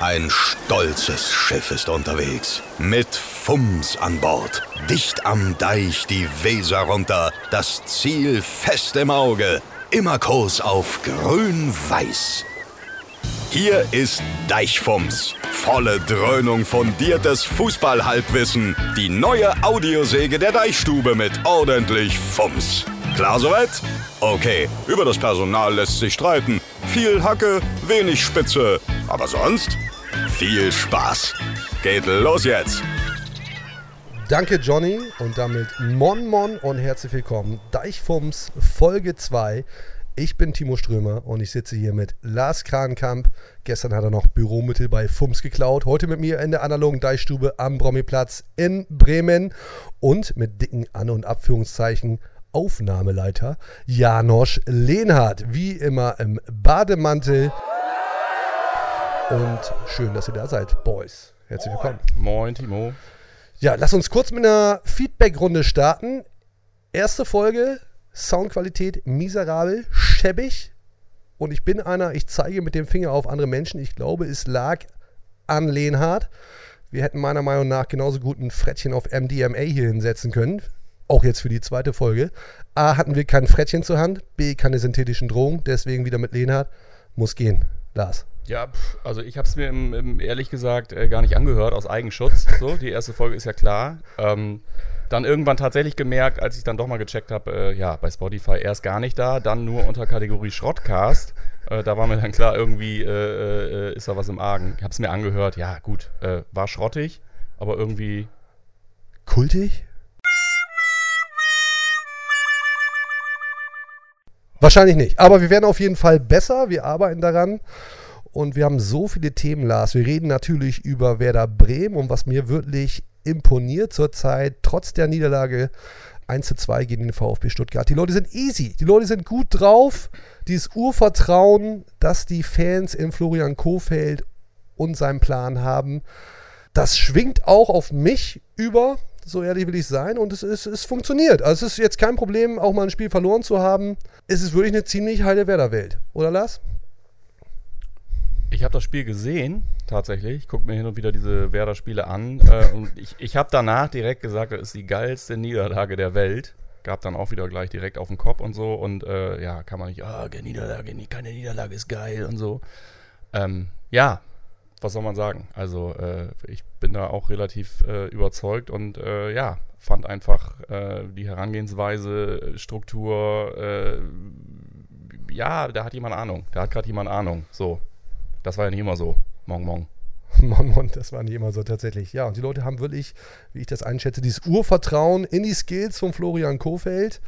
Ein stolzes Schiff ist unterwegs. Mit Fums an Bord. Dicht am Deich die Weser runter. Das Ziel fest im Auge. Immer Kurs auf grün-weiß. Hier ist Deichfums. Volle Dröhnung fundiertes Fußballhalbwissen. Die neue Audiosäge der Deichstube mit ordentlich Fums. Klar soweit? Okay, über das Personal lässt sich streiten. Viel Hacke, wenig Spitze. Aber sonst viel Spaß. Geht los jetzt. Danke, Johnny. Und damit Mon Mon und herzlich willkommen. Deichfums Folge 2. Ich bin Timo Strömer und ich sitze hier mit Lars Krankamp. Gestern hat er noch Büromittel bei Fums geklaut. Heute mit mir in der analogen Deichstube am Brommiplatz in Bremen und mit dicken An- und Abführungszeichen Aufnahmeleiter Janosch Lehnhardt. Wie immer im Bademantel. Und schön, dass ihr da seid, Boys. Herzlich willkommen. Moin, Timo. Ja, lass uns kurz mit einer Feedback-Runde starten. Erste Folge, Soundqualität miserabel, schäbig. Und ich bin einer, ich zeige mit dem Finger auf andere Menschen. Ich glaube, es lag an Lehnhardt. Wir hätten meiner Meinung nach genauso gut ein Frettchen auf MDMA hier hinsetzen können. Auch jetzt für die zweite Folge. A, hatten wir kein Frettchen zur Hand. B, keine synthetischen Drogen. Deswegen wieder mit Lehnhardt. Muss gehen. Lars. Ja, also ich habe es mir im, im, ehrlich gesagt äh, gar nicht angehört aus Eigenschutz. So, die erste Folge ist ja klar. Ähm, dann irgendwann tatsächlich gemerkt, als ich dann doch mal gecheckt habe, äh, ja, bei Spotify erst gar nicht da, dann nur unter Kategorie Schrottcast. Äh, da war mir dann klar, irgendwie äh, äh, ist da was im Argen. Ich habe es mir angehört, ja gut, äh, war schrottig, aber irgendwie Kultig? Wahrscheinlich nicht. Aber wir werden auf jeden Fall besser. Wir arbeiten daran. Und wir haben so viele Themen, Lars. Wir reden natürlich über Werder Bremen und was mir wirklich imponiert zurzeit, trotz der Niederlage 1 zu 2 gegen den VfB Stuttgart. Die Leute sind easy. Die Leute sind gut drauf. Dieses Urvertrauen, das die Fans in Florian Kofeld und seinem Plan haben, das schwingt auch auf mich über. So ehrlich will ich sein. Und es, ist, es funktioniert. Also es ist jetzt kein Problem, auch mal ein Spiel verloren zu haben. Es ist wirklich eine ziemlich heile Werder-Welt. Oder Lars? Ich habe das Spiel gesehen, tatsächlich. Ich gucke mir hin und wieder diese Werder-Spiele an. Äh, und ich, ich habe danach direkt gesagt, das ist die geilste Niederlage der Welt. Gab dann auch wieder gleich direkt auf den Kopf und so. Und äh, ja, kann man nicht, ah, keine Niederlage, keine Niederlage ist geil und so. Ähm, ja, was soll man sagen? Also äh, ich bin da auch relativ äh, überzeugt und äh, ja, fand einfach äh, die Herangehensweise, Struktur, ja, da hat jemand Ahnung. Da hat gerade jemand Ahnung. So. Das war ja nicht immer so. Mong, mong. Mon, Mon, das war nicht immer so tatsächlich. Ja, und die Leute haben wirklich, wie ich das einschätze, dieses Urvertrauen in die Skills von Florian Kofeld.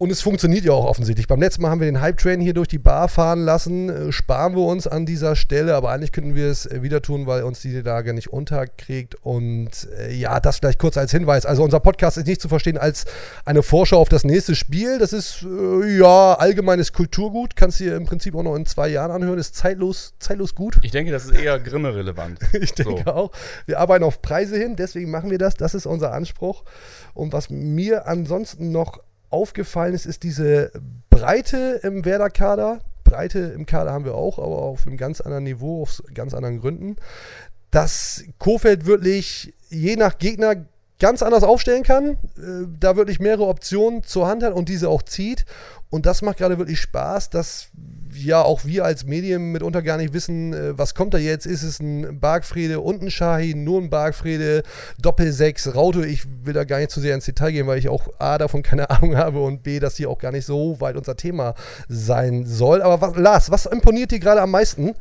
Und es funktioniert ja auch offensichtlich. Beim letzten Mal haben wir den Hype-Train hier durch die Bar fahren lassen. Äh, sparen wir uns an dieser Stelle, aber eigentlich könnten wir es äh, wieder tun, weil uns die Lage nicht unterkriegt. Und äh, ja, das vielleicht kurz als Hinweis. Also unser Podcast ist nicht zu verstehen als eine Vorschau auf das nächste Spiel. Das ist äh, ja allgemeines Kulturgut. Kannst du dir im Prinzip auch noch in zwei Jahren anhören. Ist zeitlos, zeitlos gut. Ich denke, das ist eher Grimme-relevant. Ich denke So. auch. Wir arbeiten auf Preise hin, deswegen machen wir das. Das ist unser Anspruch. Und was mir ansonsten noch aufgefallen ist, ist diese Breite im Werder-Kader. Breite im Kader haben wir auch, aber auf einem ganz anderen Niveau, aus ganz anderen Gründen. Dass Kofeld wirklich je nach Gegner ganz anders aufstellen kann, äh, da wirklich mehrere Optionen zur Hand hat und diese auch zieht. Und das macht gerade wirklich Spaß, dass ja auch wir als Medien mitunter gar nicht wissen, äh, was kommt da jetzt. Ist es ein Bargfrede und ein Shahin, nur ein Bargfrede, Doppel-6, Raute. Ich will da gar nicht zu sehr ins Detail gehen, weil ich auch A, davon keine Ahnung habe und B, dass hier auch gar nicht so weit unser Thema sein soll. Aber was, Lars, was imponiert dir gerade am meisten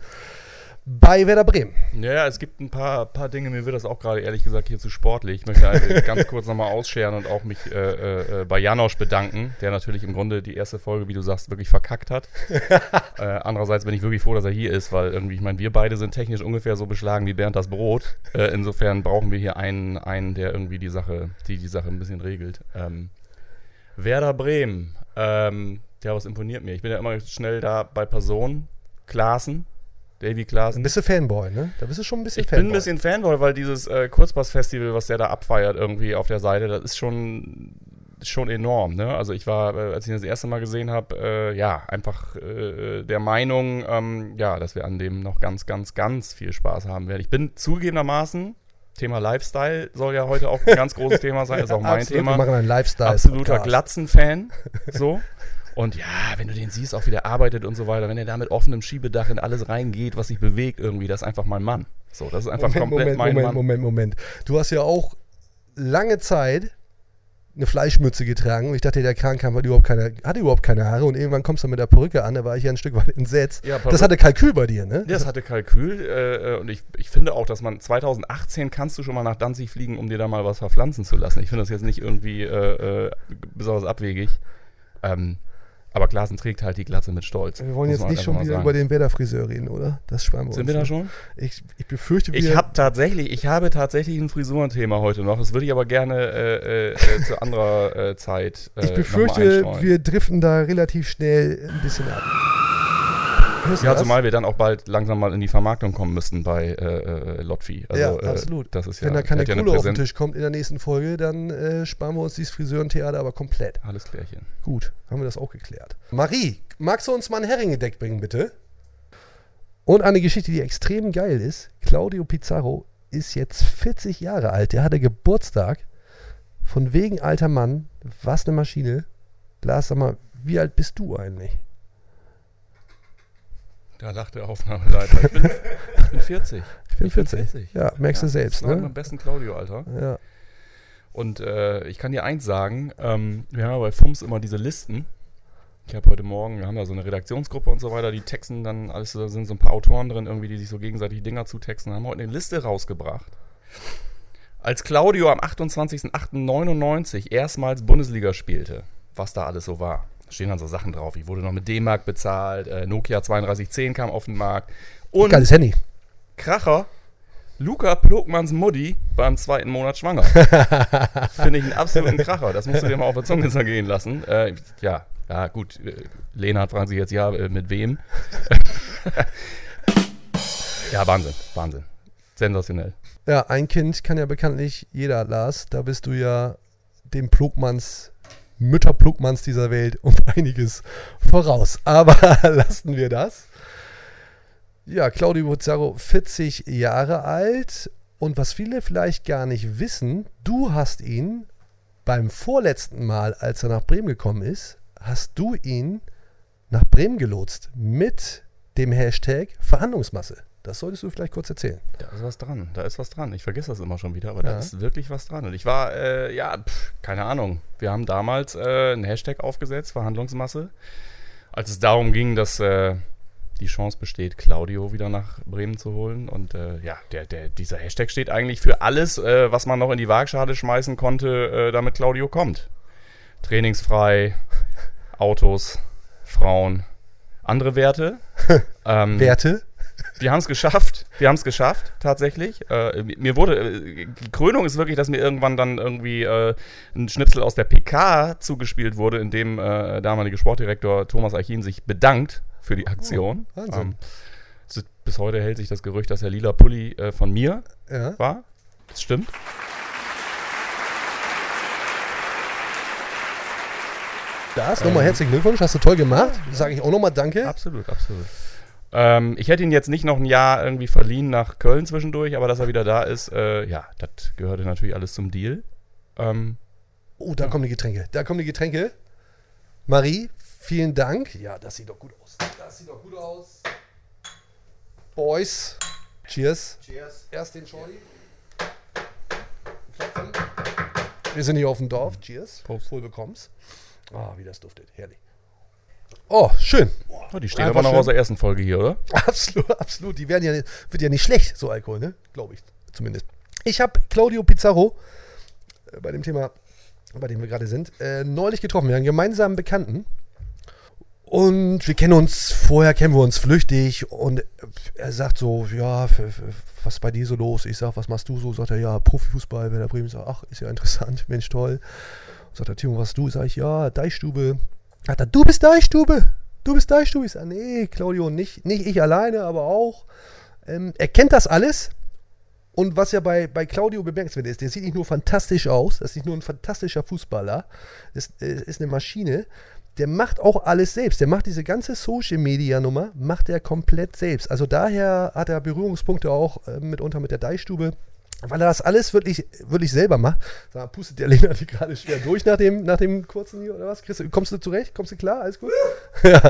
bei Werder Bremen? Ja, es gibt ein paar, paar Dinge, mir wird das auch gerade ehrlich gesagt hier zu sportlich. Ich möchte also ganz kurz nochmal ausscheren und auch mich äh, äh, bei Janosch bedanken, der natürlich im Grunde die erste Folge, wie du sagst, wirklich verkackt hat. äh, andererseits bin ich wirklich froh, dass er hier ist, weil irgendwie, ich meine, wir beide sind technisch ungefähr so beschlagen wie Bernd das Brot. Äh, insofern brauchen wir hier einen, einen, der irgendwie die Sache, die die Sache ein bisschen regelt. Ähm, Werder Bremen, ähm, ja, was imponiert mir? Ich bin ja immer schnell da bei Personen, Klassen, Davy Klaassen. Ein bisschen Fanboy, ne? Da bist du schon ein bisschen Ich Fanboy. bin ein bisschen Fanboy, weil dieses äh, Kurzpass-Festival, was der da abfeiert irgendwie auf der Seite, das ist schon, schon enorm. Ne? Also ich war, äh, als ich ihn das erste Mal gesehen habe, äh, ja, einfach äh, der Meinung, ähm, ja, dass wir an dem noch ganz, ganz, ganz viel Spaß haben werden. Ich bin zugegebenermaßen, Thema Lifestyle soll ja heute auch ein ganz großes Thema sein, ist auch mein Absolut, Thema Wir machen einen Lifestyle. absoluter. Glatzen-Fan. So. Und ja, wenn du den siehst, auch wie der arbeitet und so weiter, wenn er da mit offenem Schiebedach in alles reingeht, was sich bewegt irgendwie, das ist einfach mein Mann. So, das ist einfach Moment, komplett Moment, mein Moment, Mann. Moment, Moment. Du hast ja auch lange Zeit eine Fleischmütze getragen und ich dachte, der Krank hat überhaupt keine, hatte überhaupt keine Haare und irgendwann kommst du mit der Perücke an, da war ich ja ein Stück weit entsetzt. Ja, das hatte Kalkül bei dir, ne? Das hatte Kalkül äh, und ich, ich finde auch, dass man 2018 kannst du schon mal nach Danzig fliegen, um dir da mal was verpflanzen zu lassen. Ich finde das jetzt nicht irgendwie äh, äh, besonders abwegig. Ähm, aber Klaassen trägt halt die Glatze mit Stolz. wir wollen jetzt nicht schon mal wieder sagen. über den Werder-Friseur reden, oder? Das sparen wir Sind uns. wir da ne? schon? Ich, ich befürchte, wir... Ich habe tatsächlich, ich habe tatsächlich ein Frisurenthema heute noch. Das würde ich aber gerne äh, äh, äh, zu anderer äh, Zeit. Äh, ich mal befürchte, wir driften da relativ schnell ein bisschen ab. Du Ja, zumal wir dann auch bald langsam mal in die Vermarktung kommen müssten bei äh, äh, Lotfi. Also, ja, äh, absolut. Das ist Wenn ja, da keine hat ja Kohle auf den Tisch kommt in der nächsten Folge, dann äh, sparen wir uns dieses Friseurentheater aber komplett. Alles klärchen. Gut, haben wir das auch geklärt. Marie, magst du uns mal ein Heringedeck bringen, bitte? Und eine Geschichte, die extrem geil ist. Claudio Pizarro ist jetzt 40 Jahre alt. Der hatte Geburtstag. Von wegen alter Mann. Was eine Maschine. Lars, sag mal, wie alt bist du eigentlich? Da lacht der Aufnahmeleiter. Ich bin, ich bin 40. Ich bin Ich bin 40. 40. Ja, merkst du selbst, das noch ne? Mein besten Claudio, Alter. Ja. Und äh, ich kann dir eins sagen, ähm, wir haben ja bei FUMS immer diese Listen. Ich habe heute Morgen, wir haben da so eine Redaktionsgruppe und so weiter, die texten dann, alles, da sind so ein paar Autoren drin, irgendwie, die sich so gegenseitig Dinger zutexten, haben heute eine Liste rausgebracht. Als Claudio am 28.08.99 erstmals Bundesliga spielte, was da alles so war. Da stehen dann so Sachen drauf, ich wurde noch mit D-Mark bezahlt, äh, Nokia 3210 kam auf den Markt und Geiles Handy. Kracher, Luca Plogmanns Mutti war im zweiten Monat schwanger. Finde ich einen absoluten Kracher. Das musst du dir mal auf der Zunge zergehen lassen. Äh, ja, ja, gut. äh, Lena fragt sich jetzt ja, äh, mit wem? ja, Wahnsinn, Wahnsinn. Sensationell. Ja, ein Kind kann ja bekanntlich jeder, Lars. Da bist du ja dem Plugmanns, Mütter Plugmanns dieser Welt um einiges voraus. Aber lassen wir das. Ja, Claudio Pizarro, 40 Jahre alt. Und was viele vielleicht gar nicht wissen, du hast ihn beim vorletzten Mal, als er nach Bremen gekommen ist, hast du ihn nach Bremen gelotst mit dem Hashtag Verhandlungsmasse. Das solltest du vielleicht kurz erzählen. Da ist was dran, da ist was dran. Ich vergesse das immer schon wieder, aber Ja. da ist wirklich was dran. Und ich war, äh, ja, pff, keine Ahnung. Wir haben damals äh, einen Hashtag aufgesetzt, Verhandlungsmasse, als es darum ging, dass äh, die Chance besteht, Claudio wieder nach Bremen zu holen. Und äh, ja, der, der, dieser Hashtag steht eigentlich für alles, äh, was man noch in die Waagschale schmeißen konnte, äh, damit Claudio kommt. Trainingsfrei, Autos, Frauen, andere Werte. ähm, Werte? Wir haben es geschafft. Wir haben es geschafft, tatsächlich. Äh, mir wurde, äh, die Krönung ist wirklich, dass mir irgendwann dann irgendwie äh, ein Schnipsel aus der PK zugespielt wurde, in dem äh, damalige Sportdirektor Thomas Eichin sich bedankt für die Aktion. Oh, Wahnsinn. Ähm, bis heute hält sich das Gerücht, dass der lila Pulli äh, von mir Ja. war. Das stimmt. Das, nochmal herzlichen Glückwunsch, hast du toll gemacht. Sage ich auch nochmal Danke. Absolut, absolut. Ähm, ich hätte ihn jetzt nicht noch ein Jahr irgendwie verliehen nach Köln zwischendurch, aber dass er wieder da ist, äh, ja, das gehörte natürlich alles zum Deal. Ähm, Oh, da kommen die Getränke. Da kommen die Getränke. Marie, vielen Dank. Ja, das sieht doch gut aus. Das sieht doch gut aus. Boys, cheers. Cheers. Erst den Shorty. Wir sind hier auf dem Dorf. Cheers. Prost. Wohl bekommst. Ah, wie das duftet. Herrlich. Oh, schön. Oh, die stehen Einfach aber noch aus der ersten Folge hier, oder? Absolut, absolut. Die werden ja, nicht- wird ja nicht schlecht, so Alkohol, ne? Glaube ich zumindest. Ich habe Claudio Pizarro äh, bei dem Thema, bei dem wir gerade sind, äh, neulich getroffen. Wir haben einen gemeinsamen Bekannten. Und wir kennen uns, vorher kennen wir uns flüchtig. Und er sagt so, ja, was ist bei dir so los? Ich sag, was machst du so? Sagt er, ja, Profifußball, Werder Bremen. Ich sag, ach, ist ja interessant, Mensch, toll. Sagt er, Timo, was du? Sag ich, ja, Deichstube. Sagt er, du bist Deichstube? du bist Deichstube. Ich sage, nee, Claudio, nicht, nicht ich alleine, aber auch. Ähm, er kennt das alles. Und was ja bei, bei Claudio bemerkenswert ist, der sieht nicht nur fantastisch aus, das ist nicht nur ein fantastischer Fußballer, das ist, ist eine Maschine, der macht auch alles selbst. Der macht diese ganze Social-Media-Nummer, macht er komplett selbst. Also daher hat er Berührungspunkte auch äh, mitunter mit der Deichstube, weil er das alles wirklich, wirklich selber macht. Sag mal, pustet der Lena die gerade schwer durch nach dem, nach dem kurzen hier oder was? Chris, kommst du zurecht? Kommst du klar? Alles gut? ja.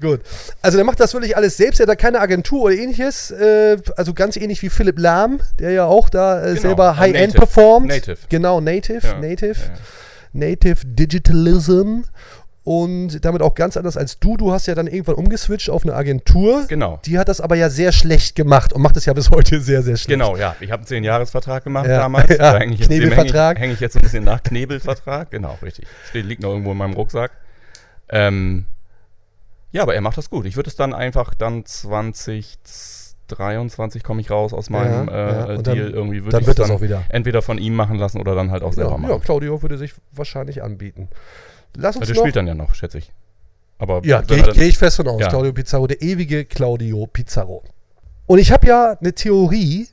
Gut. Also der macht das wirklich alles selbst, er hat da keine Agentur oder ähnliches. Äh, also ganz ähnlich wie Philipp Lahm, der ja auch da äh, Genau, selber High-End performt. Native. Genau, Native, Ja, Native. ja. Native Digitalism. Und damit auch ganz anders als du. Du hast ja dann irgendwann umgeswitcht auf eine Agentur. Genau. Die hat das aber ja sehr schlecht gemacht und macht es ja bis heute sehr, sehr schlecht. Genau, ja. Ich habe einen 10-Jahres-Vertrag gemacht Ja, damals. ja, Da dem Knebelvertrag. Hänge ich, häng ich jetzt ein bisschen nach. Knebelvertrag, genau, richtig. Steht, liegt noch irgendwo in meinem Rucksack. Ähm, ja, aber er macht das gut. Ich würde es dann einfach dann 2023 komme ich raus aus meinem Ja, ja, äh, dann- Deal. Irgendwie würde dann ich wird es das auch wieder. entweder von ihm machen lassen oder dann halt auch selber Ja, machen. ja, Claudio würde sich wahrscheinlich anbieten. Lass uns Also der noch. spielt dann ja noch, schätze ich. Aber ja, gehe ich, geh ich fest von aus. Ja. Claudio Pizarro, der ewige Claudio Pizarro. Und ich habe ja eine Theorie,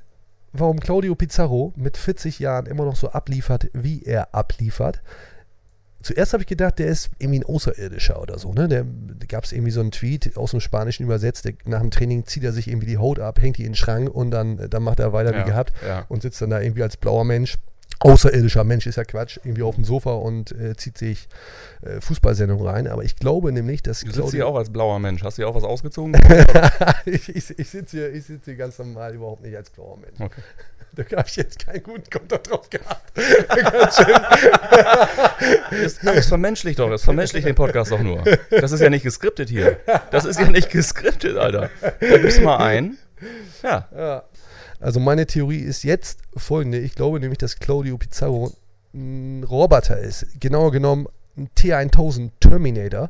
warum Claudio Pizarro mit 40 Jahren immer noch so abliefert, wie er abliefert. Zuerst habe ich gedacht, der ist irgendwie ein Außerirdischer oder so. Ne? Da gab es irgendwie so einen Tweet aus dem Spanischen übersetzt. Der, nach dem Training zieht er sich irgendwie die Haut ab, hängt die in den Schrank und dann, dann macht er weiter Ja, wie gehabt ja. und sitzt dann da irgendwie als blauer Mensch. Außerirdischer Mensch ist ja Quatsch, irgendwie auf dem Sofa und äh, zieht sich äh, Fußballsendungen rein. Aber ich glaube nämlich, dass Du sitzt hier auch als blauer Mensch. Hast du hier auch was ausgezogen? ich ich, ich sitze hier, ich sitz hier ganz normal überhaupt nicht als blauer Mensch. Okay. Da habe ich jetzt keinen guten Konter drauf gehabt. Ganz schön. Das, das vermenschlicht doch, das vermenschlicht den Podcast doch nur. Das ist ja nicht geskriptet hier. Das ist ja nicht geskriptet, Alter. Da gibst du mal ein. Ja. Ja. Also meine Theorie ist jetzt folgende. Ich glaube nämlich, dass Claudio Pizarro ein Roboter ist. Genauer genommen ein T1000 Terminator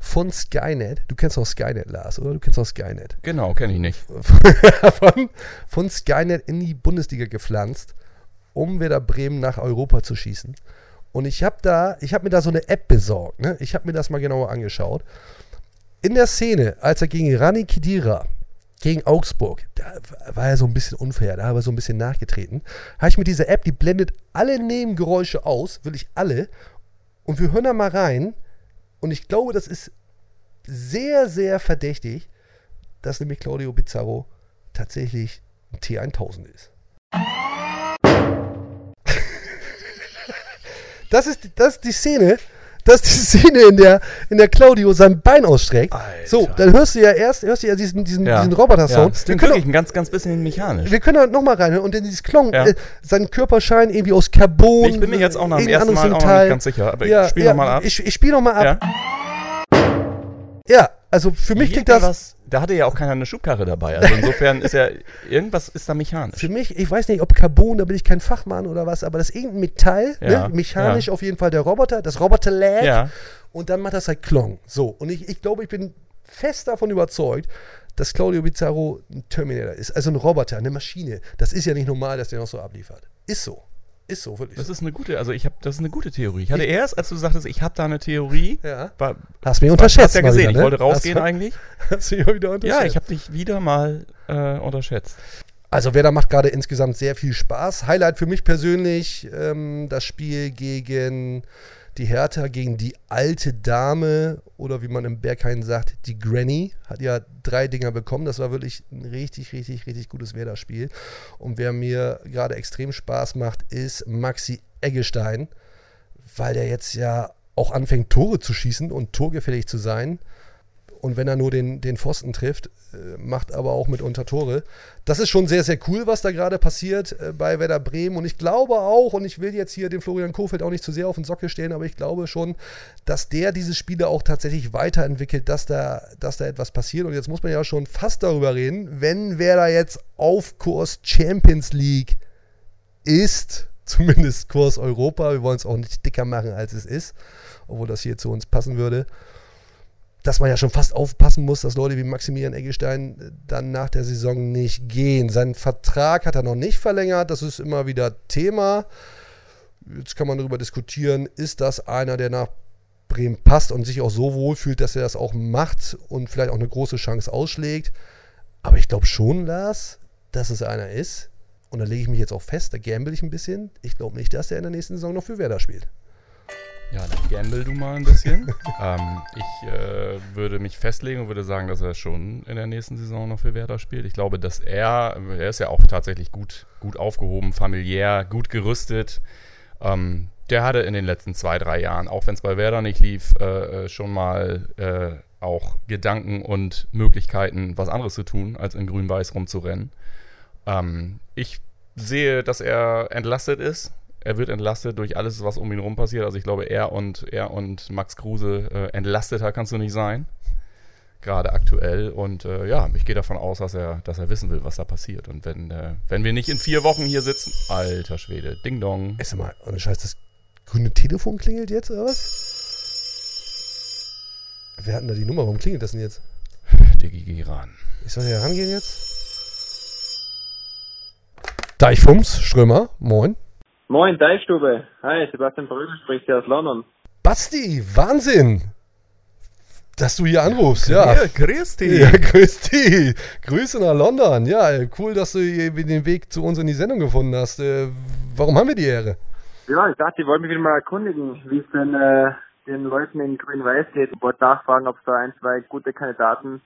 von Skynet. Du kennst auch Skynet, Lars, oder? Du kennst auch Skynet. Genau, kenne ich nicht. von, von Skynet in die Bundesliga gepflanzt, um Werder Bremen nach Europa zu schießen. Und ich habe da, ich habe mir da so eine App besorgt. Ne? Ich habe mir das mal genauer angeschaut. In der Szene, als er gegen Rani Kidira gegen Augsburg, da war er so ein bisschen unfair, da habe er so ein bisschen nachgetreten. Habe ich mit dieser App, die blendet alle Nebengeräusche aus, will ich alle. Und wir hören da mal rein. Und ich glaube, das ist sehr, sehr verdächtig, dass nämlich Claudio Pizarro tatsächlich ein T1000 ist. Das ist, das ist die Szene, das ist die Szene, in der, in der Claudio sein Bein ausstreckt. Alter. So, dann hörst du ja erst, hörst du ja diesen, diesen, Ja. diesen Ja, Roboter-Sound. das wir, können wirklich auch, ein ganz, ganz bisschen mechanisch. wir können da nochmal reinhören und dann dieses Klong, Ja. äh, sein Körperschein irgendwie aus Carbon. Ich bin mir jetzt auch nach dem ersten Mal auch nicht ganz sicher, aber ja, ich spiele ja, nochmal ab. Ich, ich spiele nochmal ab. Ja. Also für mich klingt das. da hatte ja auch keiner eine Schubkarre dabei. Also insofern ist ja, irgendwas ist da mechanisch. Für mich, ich weiß nicht, ob Carbon, da bin ich kein Fachmann oder was, aber das ist irgendein Metall, Ja, ne? mechanisch ja. auf jeden Fall der Roboter, das Roboter-Lag. Ja. Und dann macht das halt Klong. So, und ich, ich glaube, ich bin fest davon überzeugt, dass Claudio Pizarro ein Terminator ist. Also ein Roboter, eine Maschine. Das ist ja nicht normal, dass der noch so abliefert. Ist so. Ist so, wirklich. Das so. ist eine gute, also ich habe, das ist eine gute Theorie. Ich hatte erst, als du sagtest, ich habe da eine Theorie, Ja. war, Hast mich hast unterschätzt. ja mal gesehen, wieder, ich ne? wollte rausgehen hast, eigentlich. Hast du mich mal wieder unterschätzt. Ja, ich habe dich wieder mal äh, unterschätzt. Also Werder macht gerade insgesamt sehr viel Spaß. Highlight für mich persönlich ähm, das Spiel gegen die Hertha, gegen die alte Dame oder wie man im Berghain sagt, die Granny. Hat ja drei Dinger bekommen. Das war wirklich ein richtig, richtig, richtig gutes Werder-Spiel. Und wer mir gerade extrem Spaß macht, ist Maxi Eggestein, weil der jetzt ja auch anfängt, Tore zu schießen und torgefällig zu sein. Und wenn er nur den, den Pfosten trifft, äh, macht aber auch mitunter Tore. Das ist schon sehr, sehr cool, was da gerade passiert äh, bei Werder Bremen. Und ich glaube auch, und ich will jetzt hier den Florian Kofeld auch nicht zu sehr auf den Sockel stellen, aber ich glaube schon, dass der diese Spiele auch tatsächlich weiterentwickelt, dass da, dass da etwas passiert. Und jetzt muss man ja schon fast darüber reden, wenn Werder jetzt auf Kurs Champions League ist, zumindest Kurs Europa, wir wollen es auch nicht dicker machen, als es ist, obwohl das hier zu uns passen würde dass man ja schon fast aufpassen muss, dass Leute wie Maximilian Eggestein äh, dann nach der Saison nicht gehen. Seinen Vertrag hat er noch nicht verlängert, das ist immer wieder Thema. Jetzt kann man darüber diskutieren, ist das einer, der nach Bremen passt und sich auch so wohlfühlt, dass er das auch macht und vielleicht auch eine große Chance ausschlägt. Aber ich glaube schon, Lars, dass es einer ist. Und da lege ich mich jetzt auch fest, da gamble ich ein bisschen. Ich glaube nicht, dass er in der nächsten Saison noch für Werder spielt. Ja, dann gamble du mal ein bisschen. ähm, ich äh, würde mich festlegen und würde sagen, dass er schon in der nächsten Saison noch für Werder spielt. Ich glaube, dass er, er ist ja auch tatsächlich gut, gut aufgehoben, familiär, gut gerüstet. Ähm, der hatte in den letzten zwei, drei Jahren, auch wenn es bei Werder nicht lief, äh, äh, schon mal äh, auch Gedanken und Möglichkeiten, was anderes zu tun, als in Grün-Weiß rumzurennen. Ähm, ich sehe, dass er entlastet ist. Er wird entlastet durch alles, was um ihn rum passiert. Also ich glaube, er und er und Max Kruse äh, entlasteter kannst du nicht sein. Gerade aktuell. Und äh, ja, ich gehe davon aus, dass er, dass er wissen will, was da passiert. Und wenn, äh, wenn wir nicht in vier Wochen hier sitzen, alter Schwede, Ding Dong. Ist mal, ohne Scheiß, das grüne Telefon klingelt jetzt, oder was? Wer hat denn da die Nummer? Warum klingelt das denn jetzt? Diggi, geh ran. Ich soll hier rangehen jetzt? Deichfums, Strömer, moin. Moin, Deichstube. Hi, Sebastian Brögel spricht hier aus London. Basti, Wahnsinn! Dass du hier anrufst, ja. Ja, grüß dich. Ja, grüß dich. Grüße nach London. Ja, cool, dass du hier den Weg zu uns in die Sendung gefunden hast. Äh, warum haben wir die Ehre? Ja, ich dachte, ich wollte mich wieder mal erkundigen, wie es denn äh, den Leuten in Grün-Weiß geht. Ich wollte nachfragen, ob es da ein, zwei gute Kandidaten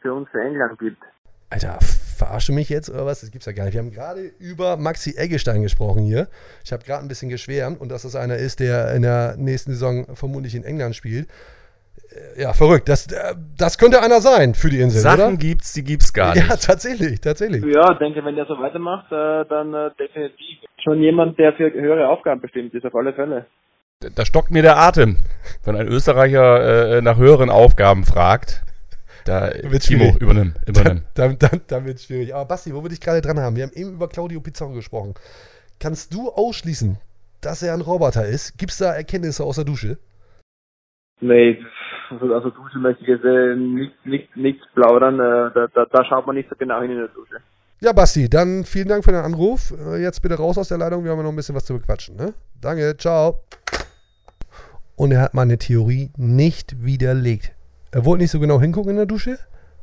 für uns für England gibt. Alter, verarsche mich jetzt oder was? Das gibt's ja gar nicht. Wir haben gerade über Maxi Eggestein gesprochen hier. Ich habe gerade ein bisschen geschwärmt und dass das einer ist, der in der nächsten Saison vermutlich in England spielt. Äh, Ja, verrückt. Das, äh, das könnte einer sein für die Insel, Sachen oder? gibt's, die gibt's gar nicht. Ja, tatsächlich, tatsächlich. Ja, denke, wenn der so weitermacht, äh, dann definitiv. Schon jemand, der für höhere Aufgaben bestimmt ist, auf alle Fälle. Da stockt mir der Atem, wenn ein Österreicher äh, nach höheren Aufgaben fragt. Da, Wird's Timo, schwierig. übernimm, übernimm. Dann, dann, dann wird es schwierig. Aber Basti, wo wir dich gerade dran haben, wir haben eben über Claudio Pizarro gesprochen. Kannst du ausschließen, dass er ein Roboter ist? Gibt es da Erkenntnisse aus der Dusche? Nee, also, also Dusche möchte ich jetzt äh, nicht, nicht, nichts plaudern. Äh, da, da, da schaut man nicht so genau hin in der Dusche. Ja, Basti, dann vielen Dank für den Anruf. Äh, Jetzt bitte raus aus der Leitung, wir haben ja noch ein bisschen was zu bequatschen. Ne? Danke, ciao. Und er hat meine Theorie nicht widerlegt. Er wollte nicht so genau hingucken in der Dusche,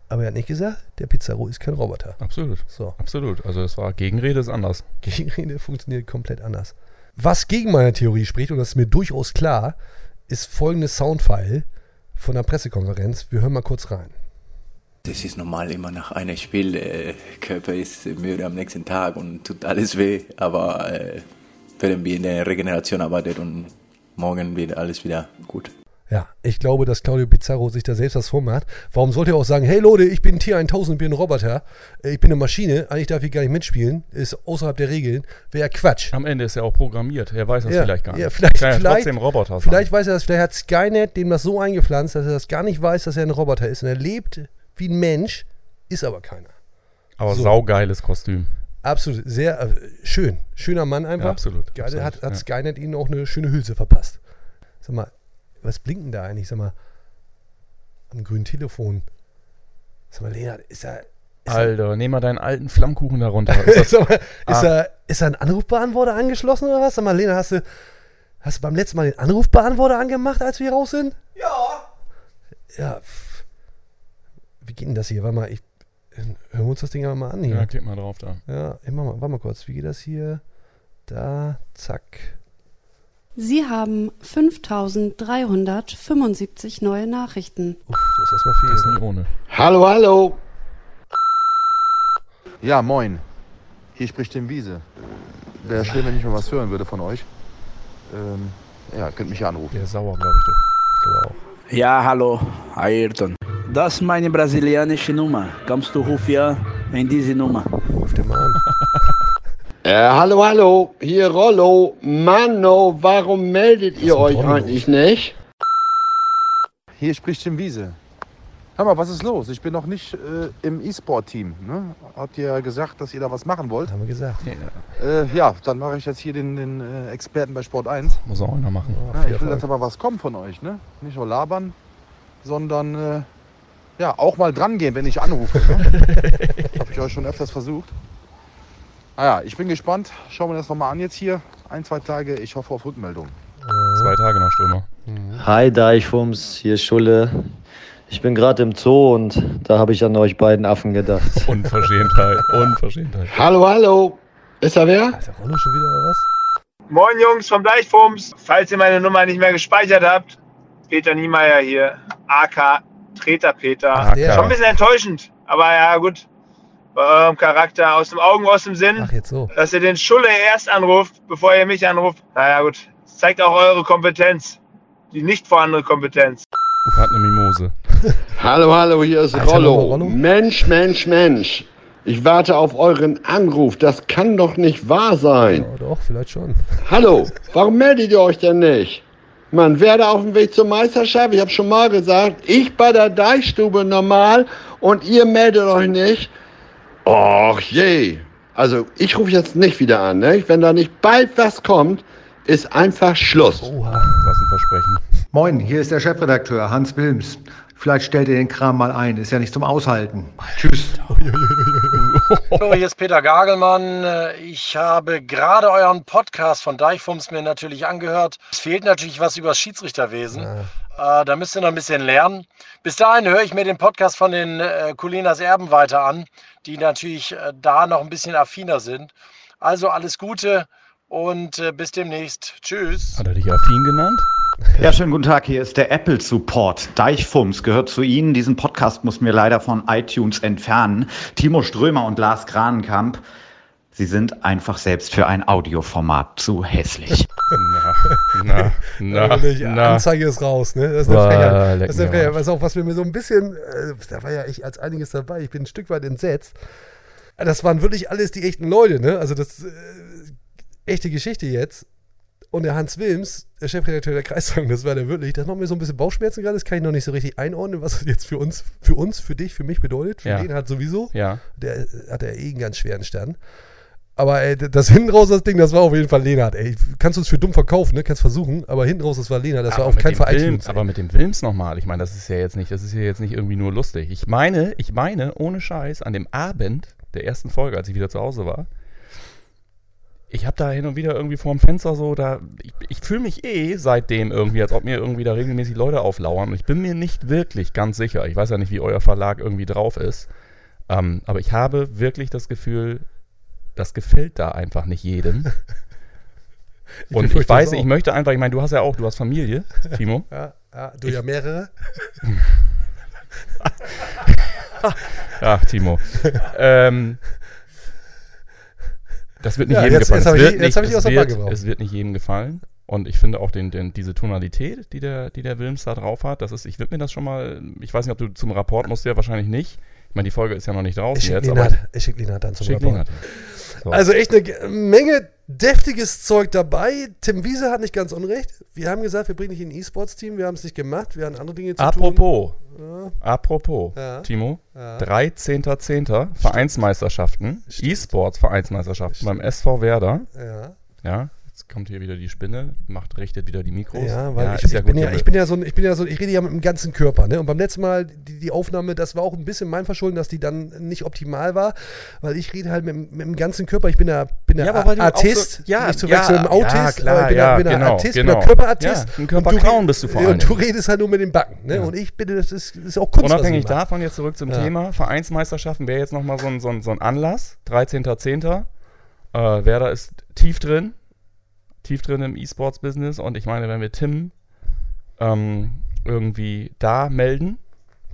aber er hat nicht gesagt, der Pizarro ist kein Roboter. Absolut. So. Absolut. Also es war Gegenrede ist anders. Gegenrede funktioniert komplett anders. Was gegen meine Theorie spricht, und das ist mir durchaus klar, ist folgendes Soundfile von der Pressekonferenz. Wir hören mal kurz rein. Das ist normal immer nach einem Spiel. Äh, Körper ist müde am nächsten Tag und tut alles weh. Aber äh, werden wir in der Regeneration arbeiten und morgen wird alles wieder gut. Ja, ich glaube, dass Claudio Pizarro sich da selbst was vormacht. Warum sollte er auch sagen, hey Leute, ich bin T1000, ich bin ein Roboter, äh, ich bin eine Maschine, eigentlich darf ich gar nicht mitspielen, ist außerhalb der Regeln. Wäre Quatsch. Am Ende ist er auch programmiert. Er weiß das Ja, vielleicht gar nicht. ja, vielleicht- Kann ja vielleicht- trotzdem Roboter sein. Vielleicht weiß er das, vielleicht hat Skynet dem das so eingepflanzt, dass er das gar nicht weiß, dass er ein Roboter ist. Und er lebt wie ein Mensch, ist aber keiner. Aber So. saugeiles Kostüm. Absolut, sehr äh, schön. Schöner Mann einfach. Ja, absolut, Geil, absolut, hat, hat ja. Skynet ihnen auch eine schöne Hülse verpasst. Sag mal, was blinkt denn da eigentlich? Sag mal, am grünen Telefon. Sag mal, Lena, ist da. Ist da, Alter, nehm mal deinen alten Flammkuchen da runter. Ist das, sag mal, ist, Ah. da, ist da ein Anrufbeantworter angeschlossen oder was? Sag mal, Lena, hast du, hast du beim letzten Mal den Anrufbeantworter angemacht, als wir hier raus sind? Ja. Ja. pff. Wie geht denn das hier? Warte mal, ich. Hören wir uns das Ding aber mal an hier. ja, klick mal drauf da. Ja, mach mal, warte mal kurz. Wie geht das hier? Da, zack. Sie haben 5375 neue Nachrichten. Uff, das ist erstmal viel. Das ist ne? nie ohne. Hallo, hallo. Ja, moin. Hier spricht Tim Wiese. Wäre schlimm, wenn ich mal was hören würde von euch. Ähm, ja, könnt mich anrufen. Der ist sauer, glaube ich. Du. Ich glaube auch. Ja, hallo, Ayrton. Das ist meine brasilianische Nummer. Kommst du rufen in diese Nummer? Ruf den mal. Äh, hallo, hallo, hier Rollo. Mano, warum meldet ihr euch Rollo? eigentlich nicht? Hier spricht Tim Wiese. Hör mal, was ist los? Ich bin noch nicht äh, im E-Sport-Team. Ne? Habt ihr ja gesagt, dass ihr da was machen wollt? Haben wir gesagt. Äh, ja, dann mache ich jetzt hier den, den äh, Experten bei Sport 1. Muss er auch noch machen. Ja, Ja, ich will, dass aber was kommt von euch. Ne? Nicht nur labern, sondern äh, ja, auch mal dran gehen, wenn ich anrufe. Ne? Habe ich euch schon öfters versucht. Naja, ich bin gespannt. Schauen wir das nochmal an jetzt hier. Ein, zwei Tage. Ich hoffe auf Rückmeldung. Zwei Tage nach Stürmer. Hi Deichfums, hier ist Schulle. Ich bin gerade im Zoo und da habe ich an euch beiden Affen gedacht. Unverschämtheit, Unverschämtheit. Hallo, hallo. Ist er wer? Ist der Rollo schon wieder oder was? Moin Jungs vom Deichfums. Falls ihr meine Nummer nicht mehr gespeichert habt, Peter Niemeyer hier, AK Treter Peter. Ach. Schon ein bisschen enttäuschend, aber ja gut. Bei eurem Charakter aus dem Augen, aus dem Sinn, Ach, jetzt so. dass ihr den Schulle erst anruft, bevor ihr mich anruft. Naja gut, das zeigt auch eure Kompetenz. Die nicht vorhandene Kompetenz. Hat eine Mimose. Hallo, hallo, hier ist Alter, Rollo. Rollo, Rollo. Mensch, Mensch, Mensch. Ich warte auf euren Anruf. Das kann doch nicht wahr sein. Ja, doch, vielleicht schon. Hallo, warum meldet ihr euch denn nicht? Man werde auf dem Weg zur Meisterschaft. Ich habe schon mal gesagt, ich bei der Deichstube normal und ihr meldet euch nicht. Och je. Also ich rufe jetzt nicht wieder an. Ne? Wenn da nicht bald was kommt, ist einfach Schluss. Oha. Was ein Versprechen. Moin, hier ist der Chefredakteur Hans Wilms. Vielleicht stellt ihr den Kram mal ein, ist ja nicht zum Aushalten. Tschüss. Hallo, hier ist Peter Gagelmann. Äh, Ich habe gerade euren Podcast von Deichfums mir natürlich angehört. Es fehlt natürlich was über das Schiedsrichterwesen. Äh, da müsst ihr noch ein bisschen lernen. Bis dahin höre ich mir den Podcast von den äh, Colinas Erben weiter an, die natürlich äh, da noch ein bisschen affiner sind. Also alles Gute und äh, bis demnächst. Tschüss. Hat er dich affin genannt? Ja, schönen guten Tag. Hier ist der Apple Support. Deichfums gehört zu Ihnen. Diesen Podcast muss mir leider von iTunes entfernen. Timo Strömer und Lars Kranenkamp. Sie sind einfach selbst für ein Audioformat zu hässlich. Na, na, na, Natürlich, na. Anzeige ist raus, ne? Das ist Boah, Frechheit. Das ist mir am Frechheit. Was auch, was mir so ein bisschen, äh, da war ja ich als einiges dabei, ich bin ein Stück weit entsetzt. Das waren wirklich alles die echten Leute, ne? Also das äh, echte Geschichte jetzt. Und der Hans Wilms, der Chefredakteur der Kreiszeitung, das war der wirklich, das macht mir so ein bisschen Bauchschmerzen gerade, das kann ich noch nicht so richtig einordnen, was das jetzt für uns, für uns, für dich, für mich bedeutet. Für Ja. den hat sowieso. Ja. Der äh, hat ja eh einen ganz schweren Stand. Aber ey, das hinten raus, das Ding, das war auf jeden Fall Lenart. Ey, kannst du es für dumm verkaufen, ne? Kannst versuchen, aber hinten raus, das war Lenart. Das war Aber auf mit keinen Fall Film. Aber mit dem Wilms nochmal, ich meine, das ist ja jetzt nicht, das ist ja jetzt nicht irgendwie nur lustig. Ich meine, ich meine, ohne Scheiß, an dem Abend der ersten Folge, als ich wieder zu Hause war, ich habe da hin und wieder irgendwie vorm Fenster so, da, ich, ich fühle mich eh seitdem irgendwie, als ob mir irgendwie da regelmäßig Leute auflauern. Und ich bin mir nicht wirklich ganz sicher. Ich weiß ja nicht, wie euer Verlag irgendwie drauf ist. Ähm, aber ich habe wirklich das Gefühl, das gefällt da einfach nicht jedem. Ich und ich weiß, ich möchte einfach, ich meine, du hast ja auch, du hast Familie, Timo. Ja, ja, du ja mehrere. Ach, Timo. ähm, das wird nicht Ja, jedem jetzt- gefallen. jetzt Es hab ich- wird jetzt nicht- hab ich es wird-. Es wird nicht jedem gefallen. Und ich finde auch den, den, diese Tonalität, die der, die der Wilms da drauf hat, das ist, ich würde mir das schon mal, ich weiß nicht, ob du zum Rapport musst, ja wahrscheinlich nicht. Meine, die Folge ist ja noch nicht draußen Ich schicke jetzt. Lenart, ich schick Lenart dann zum Schick. Lenart. So. Also echt eine Ge- Menge deftiges Zeug dabei. Tim Wiese hat nicht ganz unrecht. Wir haben gesagt, wir bringen dich in ein E-Sports-Team. Wir haben es nicht gemacht. Wir haben andere Dinge zu Apropos, tun. apropos, Ja. Timo, Ja. 13.10. Vereinsmeisterschaften, E-Sports Vereinsmeisterschaften beim SV Werder. Ja. Ja, jetzt kommt hier wieder die Spinne, macht, richtet wieder die Mikros. Ja, weil ich, ist ich, bin gut, ja, ich bin ja so ein, ich bin ja so, ich rede ja mit dem ganzen Körper, ne? Und beim letzten Mal, die, die Aufnahme, das war auch ein bisschen mein Verschulden, dass die dann nicht optimal war, weil ich rede halt mit, dem- mit dem ganzen Körper. Ich bin ja, bin ja, Ja, auch Artist, so- ja, nicht zu ja, wechseln mit dem ja, Autist, klar, aber ich bin ja, ja, bin ja genau, Artist, genau. bin ja Körperartist. Ja, ein Und Körperclown du- bist du vor Und allen du redest halt nur mit den Backen, ne? Ja. Und ich bin, das ist, ist auch Kunst. Unabhängig ich davon, jetzt zurück zum Ja. Thema, Vereinsmeisterschaften wäre jetzt nochmal so ein, so, ein, so ein Anlass, 13.10. Äh, Werder ist tief drin, tief drin im E-Sports-Business. Und ich meine, wenn wir Tim ähm, irgendwie da melden,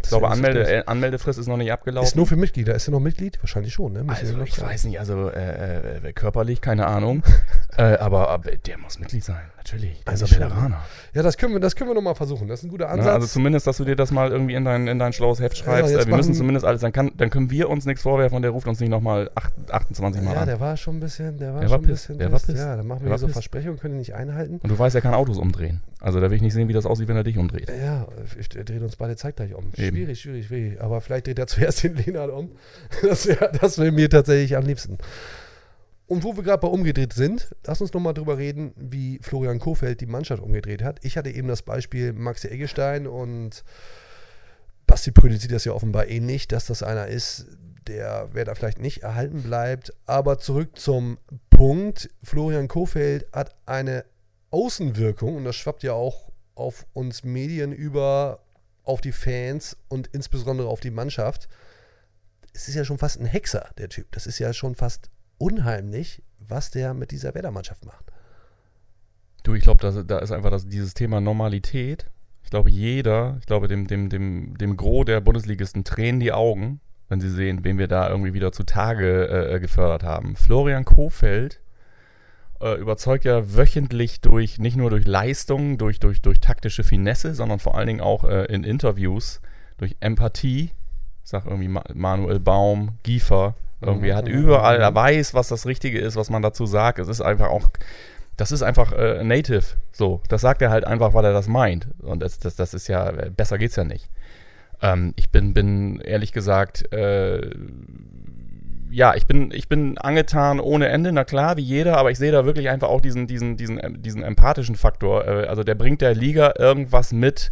ich glaube, ja Anmelde, äh, Anmeldefrist ist noch nicht abgelaufen. Ist nur für Mitglieder. Ist er noch Mitglied? Wahrscheinlich schon, ne? Müssen Also ich weiß nicht, also äh, äh, körperlich, keine Ahnung. äh, aber, aber der muss Mitglied sein, natürlich. Also. Veteraner. Ja, das können wir, das können wir nochmal versuchen. Das ist ein guter Ansatz. Ne? Also zumindest, dass du dir das mal irgendwie in dein, in dein schlaues Heft schreibst. jetzt äh, wir müssen zumindest alles, dann, kann, dann können wir uns nichts vorwerfen und der ruft uns nicht nochmal 28 Mal ja, an. der war schon ein bisschen, der war Der war schon ein bisschen der war. Ja, dann machen wir so. Versprechungen, können die nicht einhalten. Und du weißt, er kann Autos umdrehen. Also da will ich nicht sehen, wie das aussieht, wenn er dich umdreht. Ja, er dreht uns beide zeitgleich um. Eben. Schwierig, schwierig, schwierig. Aber vielleicht dreht er zuerst den Lenard um. Das wäre das wär mir tatsächlich am liebsten. Und wo wir gerade bei umgedreht sind, lass uns nochmal drüber reden, wie Florian Kofeld die Mannschaft umgedreht hat. Ich hatte eben das Beispiel Maxi Eggestein und Basti Prüdel sieht das ja offenbar ähnlich, dass das einer ist, der, wer da vielleicht nicht erhalten bleibt. Aber zurück zum Punkt. Florian Kofeld hat eine Außenwirkung, und das schwappt ja auch auf uns Medien über, auf die Fans und insbesondere auf die Mannschaft. Es ist ja schon fast ein Hexer, der Typ. Das ist ja schon fast unheimlich, was der mit dieser Werder-Mannschaft macht. Du, ich glaube, da, ist einfach das, dieses Thema Normalität. Ich glaube, jeder, ich glaube, dem, dem, dem, dem Gros der Bundesligisten tränen die Augen, wenn sie sehen, wen wir da irgendwie wieder zutage äh, gefördert haben. Florian Kofeld äh, überzeugt ja wöchentlich durch, nicht nur durch Leistung, durch, durch, durch taktische Finesse, sondern vor allen Dingen auch äh, in Interviews, durch Empathie. Ich sag irgendwie Ma Manuel Baum, Giefer, irgendwie mhm. hat überall, er weiß, was das Richtige ist, was man dazu sagt. Es ist einfach auch, das ist einfach äh, native. So, das sagt er halt einfach, weil er das meint. Und das, das, das ist ja, besser geht's ja nicht. Ähm, ich bin, bin ehrlich gesagt, äh, ja, ich bin, ich bin angetan ohne Ende, na klar, wie jeder, aber ich sehe da wirklich einfach auch diesen, diesen, diesen, diesen empathischen Faktor. Äh, also der bringt der Liga irgendwas mit,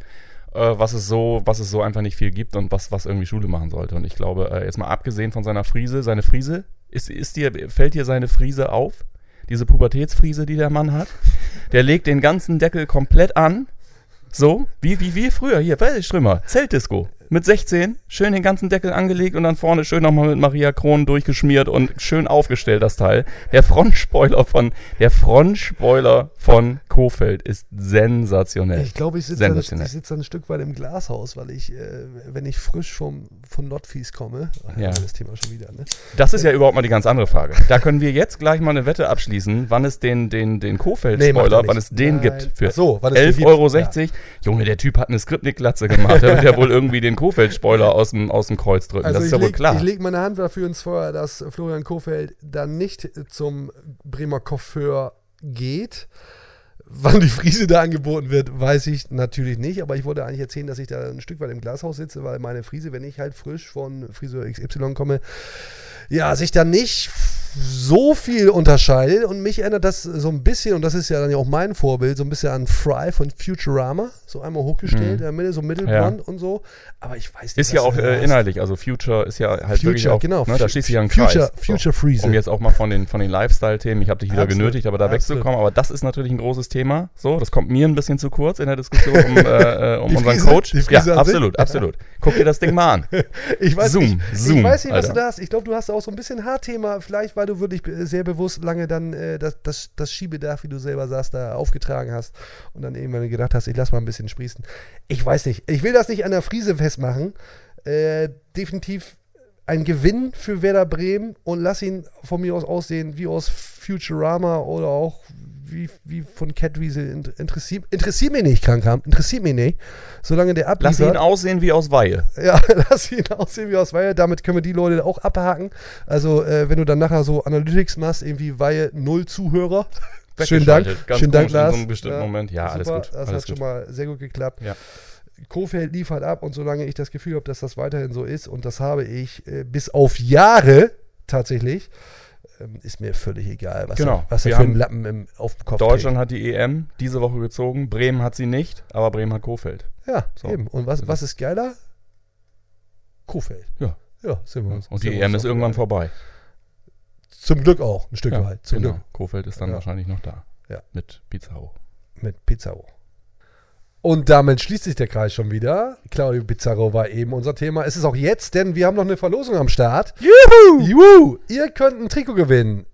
äh, was es so, was es so einfach nicht viel gibt und was, was irgendwie Schule machen sollte. Und ich glaube, äh, jetzt mal abgesehen von seiner Friese, seine Friese, ist, ist dir, fällt dir seine Friese auf? Diese Pubertätsfriese, die der Mann hat? Der legt den ganzen Deckel komplett an. So, wie, wie, wie früher hier, Strömer, Zeltdisco mit 16 schön den ganzen Deckel angelegt und dann vorne schön nochmal mit Maria Kron durchgeschmiert und schön aufgestellt das Teil. Der Frontspoiler von der Frontspoiler von Kofeld ist sensationell. Ich glaube, ich sitze dann, sitz ein Stück weit im Glashaus, weil ich, äh, wenn ich frisch vom, von Notfies komme, ja. das Thema schon wieder, ne? Das ist ja überhaupt mal die ganz andere Frage. Da können wir jetzt gleich mal eine Wette abschließen, wann es den, den, den Kofeld-Spoiler, nee, wann es den Nein. gibt für so, 11,60 Euro. Ja. Junge, der Typ hat eine Skriptnik-Glatze gemacht. Der wird ja wohl irgendwie den Kofeld-Spoiler aus dem, aus dem Kreuz drücken. Also das ist ja leg, wohl klar. Ich lege meine Hand dafür ins Feuer, dass Florian Kofeld dann nicht zum Bremer Coiffeur geht. Wann die Friese da angeboten wird, weiß ich natürlich nicht. Aber ich wollte eigentlich erzählen, dass ich da ein Stück weit im Glashaus sitze, weil meine Friese, wenn ich halt frisch von Friseur XY komme, ja, sich dann nicht so viel unterscheidet und mich erinnert das so ein bisschen, und das ist ja dann ja auch mein Vorbild, so ein bisschen an Fry von Futurama, so einmal hochgestellt, mhm. in der Mitte, so mittelblond ja. und so, aber ich weiß nicht. Ist ja auch äh, inhaltlich, also Future ist ja halt Future, wirklich auch, genau, ne, da schließt sich ja ein Future, Kreis. Future so. Freeze. Um jetzt auch mal von den, von den Lifestyle-Themen, ich habe dich wieder Absolut. genötigt, aber da Absolut. wegzukommen, aber das ist natürlich ein großes Thema, so, das kommt mir ein bisschen zu kurz in der Diskussion um, äh, um unseren Friese, Coach. ja, absolut, absolut. Guck dir das Ding mal an. ich weiß, Zoom, ich, Zoom, ich weiß nicht, was Alter. du da hast. Ich glaube, du hast auch so ein bisschen Haarthema, vielleicht, weil du wirklich sehr bewusst lange dann äh, das, das, das Schiebedarf, wie du selber sagst, da aufgetragen hast und dann irgendwann gedacht hast, ich lass mal ein bisschen sprießen. Ich weiß nicht. Ich will das nicht an der Friese festmachen. Äh, definitiv ein Gewinn für Werder Bremen und lass ihn von mir aus aussehen wie aus Futurama oder auch wie, wie von Catwiesel interessiert, interessiert mich nicht, Krankheim, interessiert mich nicht. Solange der abliefert. Lass ihn aussehen wie aus Weihe. Ja, lass ihn aussehen wie aus Weihe. Damit können wir die Leute auch abhaken. Also, äh, wenn du dann nachher so Analytics machst, irgendwie Weihe, null Zuhörer. Schönen Dank. Ganz Schönen Dank, Lars. In so einem bestimmten ja, Moment. Ja, super, alles gut. Das alles hat gut. schon mal sehr gut geklappt. Ja. Kofeld liefert ab und solange ich das Gefühl habe, dass das weiterhin so ist, und das habe ich äh, bis auf Jahre tatsächlich, ist mir völlig egal, was, genau. er, was er für einen Lappen im, auf dem Kopf Deutschland trägt. hat die EM diese Woche gezogen, Bremen hat sie nicht, aber Bremen hat Kofeld. Ja, so. eben. Und was, was ist geiler? Kofeld. Ja. Ja, sind wir uns. Und die EM ist irgendwann vorbei. Zum Glück auch, ein Stück ja, weit. Zum genau. Glück. Kofeld ist dann ja. wahrscheinlich noch da. Ja. Mit Pizarro. Mit Pizarro. Und damit schließt sich der Kreis schon wieder. Claudio Pizarro war eben unser Thema. Es ist auch jetzt, denn wir haben noch eine Verlosung am Start. Juhu! Juhu! Ihr könnt ein Trikot gewinnen.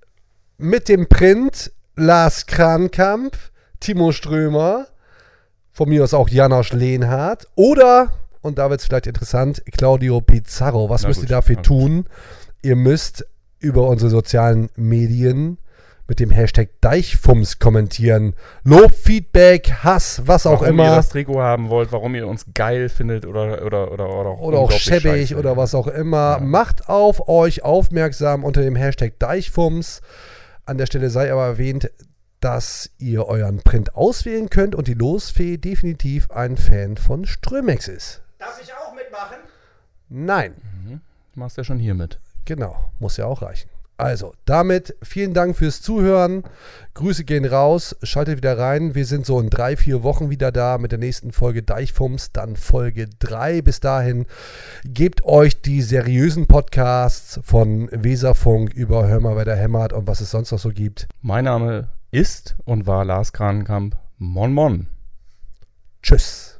Mit dem Print Lars Krankamp, Timo Strömer, von mir aus auch Janosch Lehnhardt oder, und da wird es vielleicht interessant, Claudio Pizarro. Was na müsst gut, ihr dafür tun? Ihr müsst über unsere sozialen Medien mit dem Hashtag Deichfums kommentieren. Lob, Feedback, Hass, was warum auch immer. Warum ihr das Trikot haben wollt, warum ihr uns geil findet oder oder oder oder, oder auch schäbig oder was auch immer. Ja. Macht auf euch aufmerksam unter dem Hashtag Deichfums. An der Stelle sei aber erwähnt, dass ihr euren Print auswählen könnt und die Losfee definitiv ein Fan von Strömex ist. Darf ich auch mitmachen? Nein. Mhm. Du machst ja schon hier mit. Genau, muss ja auch reichen. Also, damit vielen Dank fürs Zuhören. Grüße gehen raus. Schaltet wieder rein. Wir sind so in drei, vier Wochen wieder da mit der nächsten Folge Deichfums, dann Folge 3. Bis dahin gebt euch die seriösen Podcasts von Weserfunk über Hör mal, wer der hämmert und was es sonst noch so gibt. Mein Name ist und war Lars Kranenkamp. Mon Mon. Tschüss.